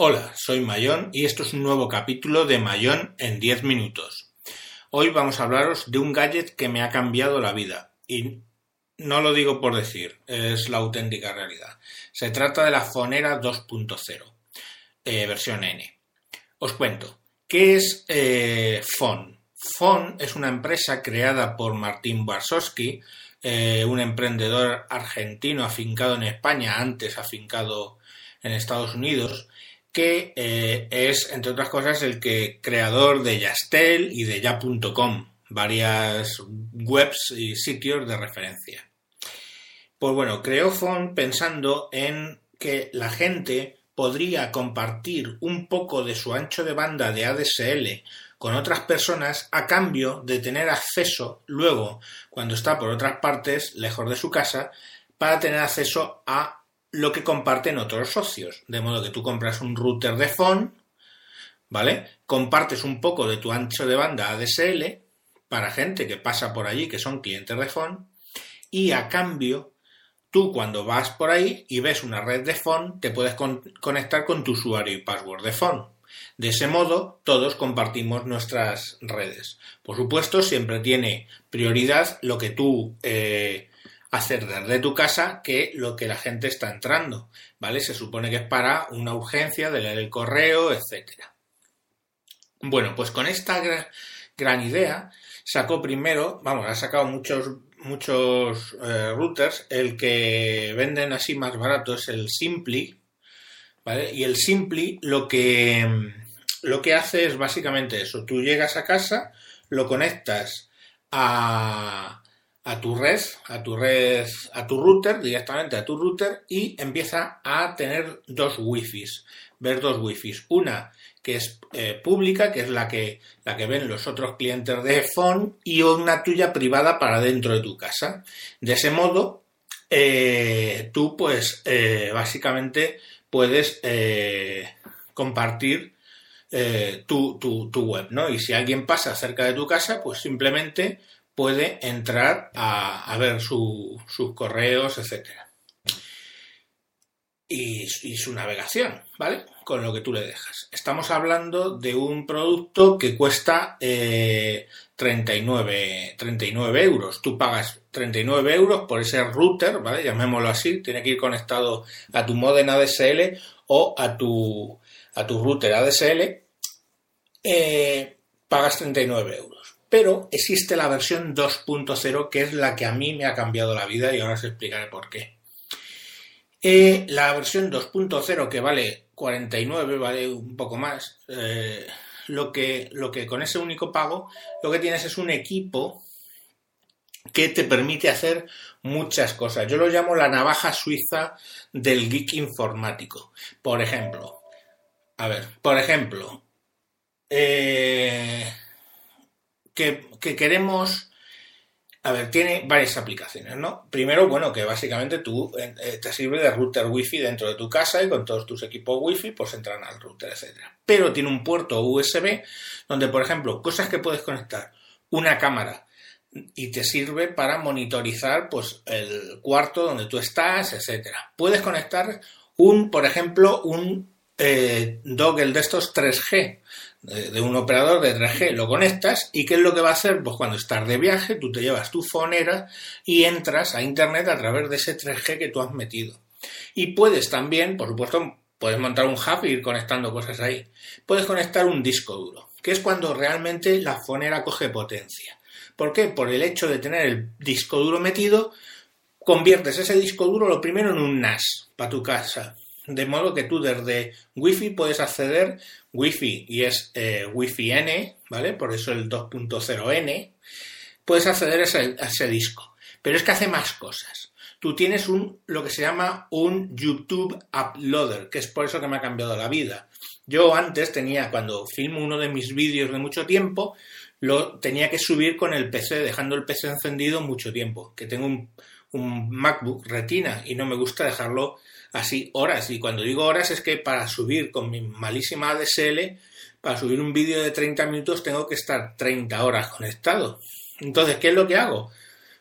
Hola, soy Mayón y esto es un nuevo capítulo de Mayón en 10 minutos. Hoy vamos a hablaros de un gadget que me ha cambiado la vida y no lo digo por decir, es la auténtica realidad. Se trata de la Fonera 2.0, eh, versión N. Os cuento, ¿qué es eh, Fon? Fon es una empresa creada por Martín Barsowski, eh, un emprendedor argentino afincado en España, antes afincado en Estados Unidos, que eh, es, entre otras cosas, el que creador de Yastel y de ya.com, varias webs y sitios de referencia. Pues bueno, creó Fon pensando en que la gente podría compartir un poco de su ancho de banda de ADSL con otras personas a cambio de tener acceso luego, cuando está por otras partes, lejos de su casa, para tener acceso a lo que comparten otros socios. De modo que tú compras un router de phone, ¿vale? Compartes un poco de tu ancho de banda ADSL para gente que pasa por allí, que son clientes de phone, y a cambio, tú cuando vas por ahí y ves una red de phone, te puedes conectar con tu usuario y password de phone. De ese modo, todos compartimos nuestras redes. Por supuesto, siempre tiene prioridad lo que tú eh, hacer desde tu casa que lo que la gente está entrando, ¿vale? Se supone que es para una urgencia de leer el correo, etcétera. Bueno, pues con esta gran idea sacó primero, vamos, ha sacado muchos muchos eh, routers, el que venden así más barato es el Simply, ¿vale? Y el Simply lo que lo que hace es básicamente eso, tú llegas a casa, lo conectas a a tu red, a tu red, a tu router, directamente a tu router y empieza a tener dos wifis, ver dos wifis. Una que es eh, pública, que es la que, la que ven los otros clientes de phone y una tuya privada para dentro de tu casa. De ese modo, eh, tú pues eh, básicamente puedes compartir tu, tu, tu, web, ¿no? Y si alguien pasa cerca de tu casa, pues simplemente puede entrar a, ver sus correos, etcétera. Y, su navegación, ¿vale? Con lo que tú le dejas. Estamos hablando de un producto que cuesta 39, eh, 39 euros. Tú pagas 39 euros por ese router, ¿vale? Llamémoslo así. Tiene que ir conectado a tu modem ADSL o a tu, a tu router ADSL. Eh, pagas 39 euros pero existe la versión 2.0 que es la que a mí me ha cambiado la vida y ahora os explicaré por qué. Eh, la versión 2.0 que vale 49, vale un poco más, eh, lo, que, lo que con ese único pago lo que tienes es un equipo que te permite hacer muchas cosas. Yo lo llamo la navaja suiza del geek informático. Por ejemplo, a ver, por ejemplo, eh, que, queremos... A ver, tiene varias aplicaciones, ¿no? Primero, bueno, que básicamente tú eh, eh, te sirve de router wifi dentro de tu casa y con todos tus equipos wifi pues entran al router, etcétera. Pero tiene un puerto USB donde, por ejemplo, cosas que puedes conectar, una cámara y te sirve para monitorizar pues el cuarto donde tú estás, etcétera. Puedes conectar un, por ejemplo, un eh, Doggle de estos 3G, de, un operador de 3G, lo conectas y ¿qué es lo que va a hacer? Pues cuando estás de viaje, tú te llevas tu fonera y entras a Internet a través de ese 3G que tú has metido. Y puedes también, por supuesto, puedes montar un hub e ir conectando cosas ahí. Puedes conectar un disco duro, que es cuando realmente la fonera coge potencia. ¿Por qué? Por el hecho de tener el disco duro metido, conviertes ese disco duro lo primero en un NAS para tu casa de modo que tú desde Wi-Fi puedes acceder, Wi-Fi y es eh, Wi-Fi N, ¿vale? Por eso el 2.0N, puedes acceder a ese, disco. Pero es que hace más cosas. Tú tienes un, lo que se llama un YouTube Uploader, que es por eso que me ha cambiado la vida. Yo antes tenía, cuando filmo uno de mis vídeos de mucho tiempo, lo tenía que subir con el PC, dejando el PC encendido mucho tiempo, que tengo un, un MacBook Retina y no me gusta dejarlo así horas. Y cuando digo horas es que para subir con mi malísima ADSL, para subir un vídeo de 30 minutos tengo que estar 30 horas conectado. Entonces, ¿qué es lo que hago?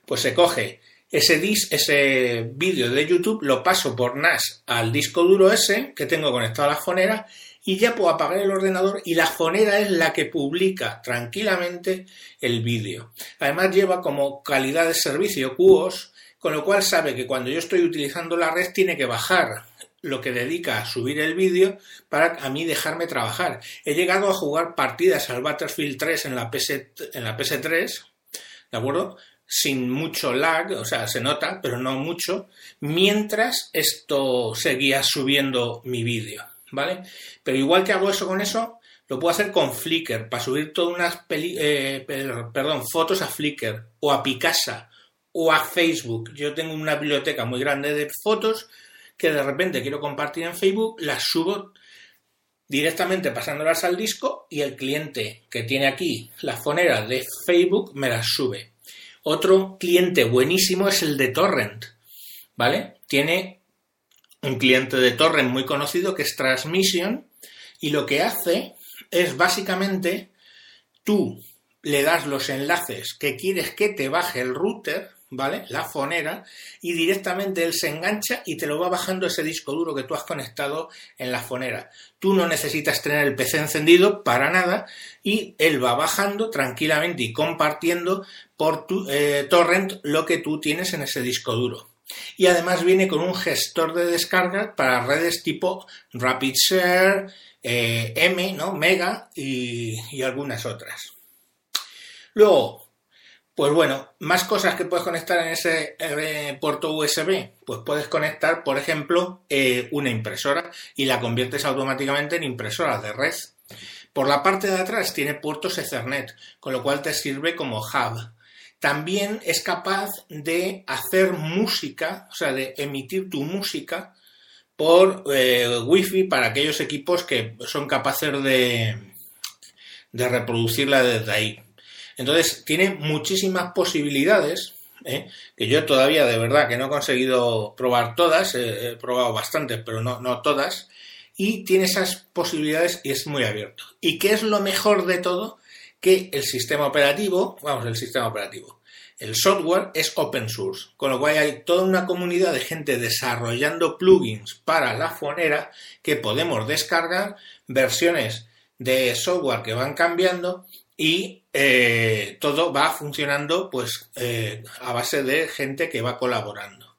Pues se coge ese, dis, ese vídeo de YouTube lo paso por NAS al disco duro ese que tengo conectado a la fonera y ya puedo apagar el ordenador y la fonera es la que publica tranquilamente el vídeo. Además lleva como calidad de servicio QoS, con lo cual sabe que cuando yo estoy utilizando la red tiene que bajar lo que dedica a subir el vídeo para a mí dejarme trabajar. He llegado a jugar partidas al Battlefield 3 en la, PS, en la PS3, ¿de acuerdo? Sin mucho lag, o sea, se nota, pero no mucho, mientras esto seguía subiendo mi vídeo, ¿vale? Pero igual que hago eso con eso, lo puedo hacer con Flickr, para subir todas unas eh, perdón, fotos a Flickr, o a Picasa, o a Facebook. Yo tengo una biblioteca muy grande de fotos que de repente quiero compartir en Facebook, las subo directamente pasándolas al disco y el cliente que tiene aquí la fonera de Facebook me las sube. Otro cliente buenísimo es el de Torrent, ¿vale? Tiene un cliente de Torrent muy conocido que es Transmission y lo que hace es básicamente tú le das los enlaces que quieres que te baje el router ¿vale? La fonera, y directamente él se engancha y te lo va bajando ese disco duro que tú has conectado en la fonera. Tú no necesitas tener el PC encendido para nada y él va bajando tranquilamente y compartiendo por tu eh, torrent lo que tú tienes en ese disco duro. Y además viene con un gestor de descarga para redes tipo RapidShare, eh, M, ¿no? Mega y, algunas otras. Luego, pues bueno, más cosas que puedes conectar en ese puerto USB. Pues puedes conectar, por ejemplo, eh, una impresora y la conviertes automáticamente en impresora de red. Por la parte de atrás tiene puertos Ethernet, con lo cual te sirve como hub. También es capaz de hacer música, o sea, de emitir tu música por eh, Wi-Fi para aquellos equipos que son capaces de, de reproducirla desde ahí. Entonces, tiene muchísimas posibilidades, ¿eh? que yo todavía de verdad que no he conseguido probar todas, he probado bastantes, pero no, no todas, y tiene esas posibilidades y es muy abierto. ¿Y qué es lo mejor de todo? Que el sistema operativo, vamos, el sistema operativo, el software es open source, con lo cual hay toda una comunidad de gente desarrollando plugins para la fonera que podemos descargar, versiones de software que van cambiando y eh, todo va funcionando pues eh, a base de gente que va colaborando.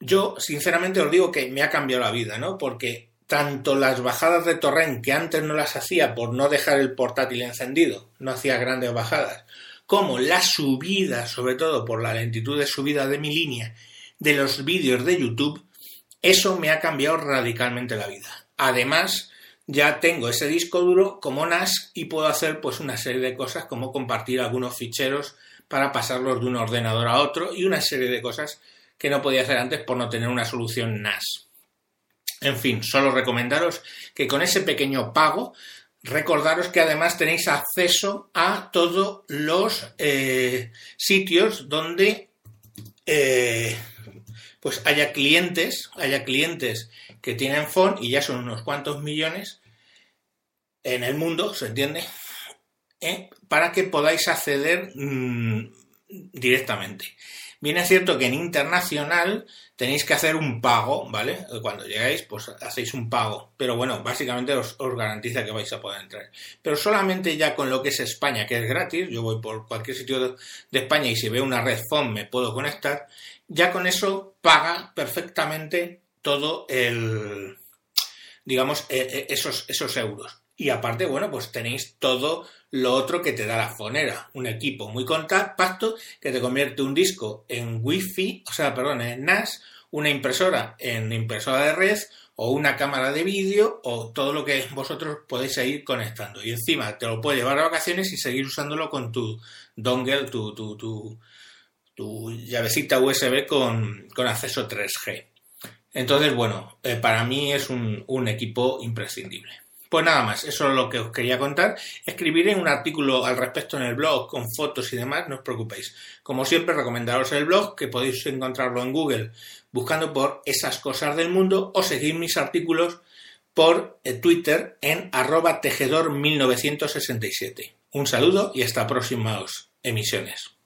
Yo, sinceramente, os digo que me ha cambiado la vida, ¿no? Porque tanto las bajadas de torrent, que antes no las hacía por no dejar el portátil encendido, no hacía grandes bajadas, como la subida, sobre todo por la lentitud de subida de mi línea, de los vídeos de YouTube, eso me ha cambiado radicalmente la vida. Además, ya tengo ese disco duro como NAS y puedo hacer pues una serie de cosas como compartir algunos ficheros para pasarlos de un ordenador a otro y una serie de cosas que no podía hacer antes por no tener una solución NAS. En fin, solo recomendaros que con ese pequeño pago recordaros que además tenéis acceso a todos los eh, sitios donde eh, pues haya clientes, haya clientes que tienen phone y ya son unos cuantos millones en el mundo, ¿se entiende? ¿Eh? Para que podáis acceder mm, directamente. Bien es cierto que en internacional tenéis que hacer un pago, ¿vale? Cuando llegáis, pues hacéis un pago. Pero bueno, básicamente os, garantiza que vais a poder entrar. Pero solamente ya con lo que es España, que es gratis, yo voy por cualquier sitio de, de España y si veo una red phone me puedo conectar, ya con eso paga perfectamente todo el, digamos, e, e, esos, esos euros. Y aparte, bueno, pues tenéis todo lo otro que te da la fonera. Un equipo muy compacto que te convierte un disco en Wi-Fi, o sea, perdón, en NAS, una impresora en impresora de red o una cámara de vídeo o todo lo que vosotros podéis seguir conectando. Y encima te lo puedes llevar a vacaciones y seguir usándolo con tu dongle, tu, tu, tu, llavecita USB con, con acceso 3G. Entonces, bueno, eh, para mí es un, un, equipo imprescindible. Pues nada más, eso es lo que os quería contar. Escribiré un artículo al respecto en el blog con fotos y demás, no os preocupéis. Como siempre, recomendaros el blog, que podéis encontrarlo en Google buscando por esas cosas del mundo o seguir mis artículos por eh, Twitter en arroba tejedor1967. Un saludo y hasta próximas emisiones.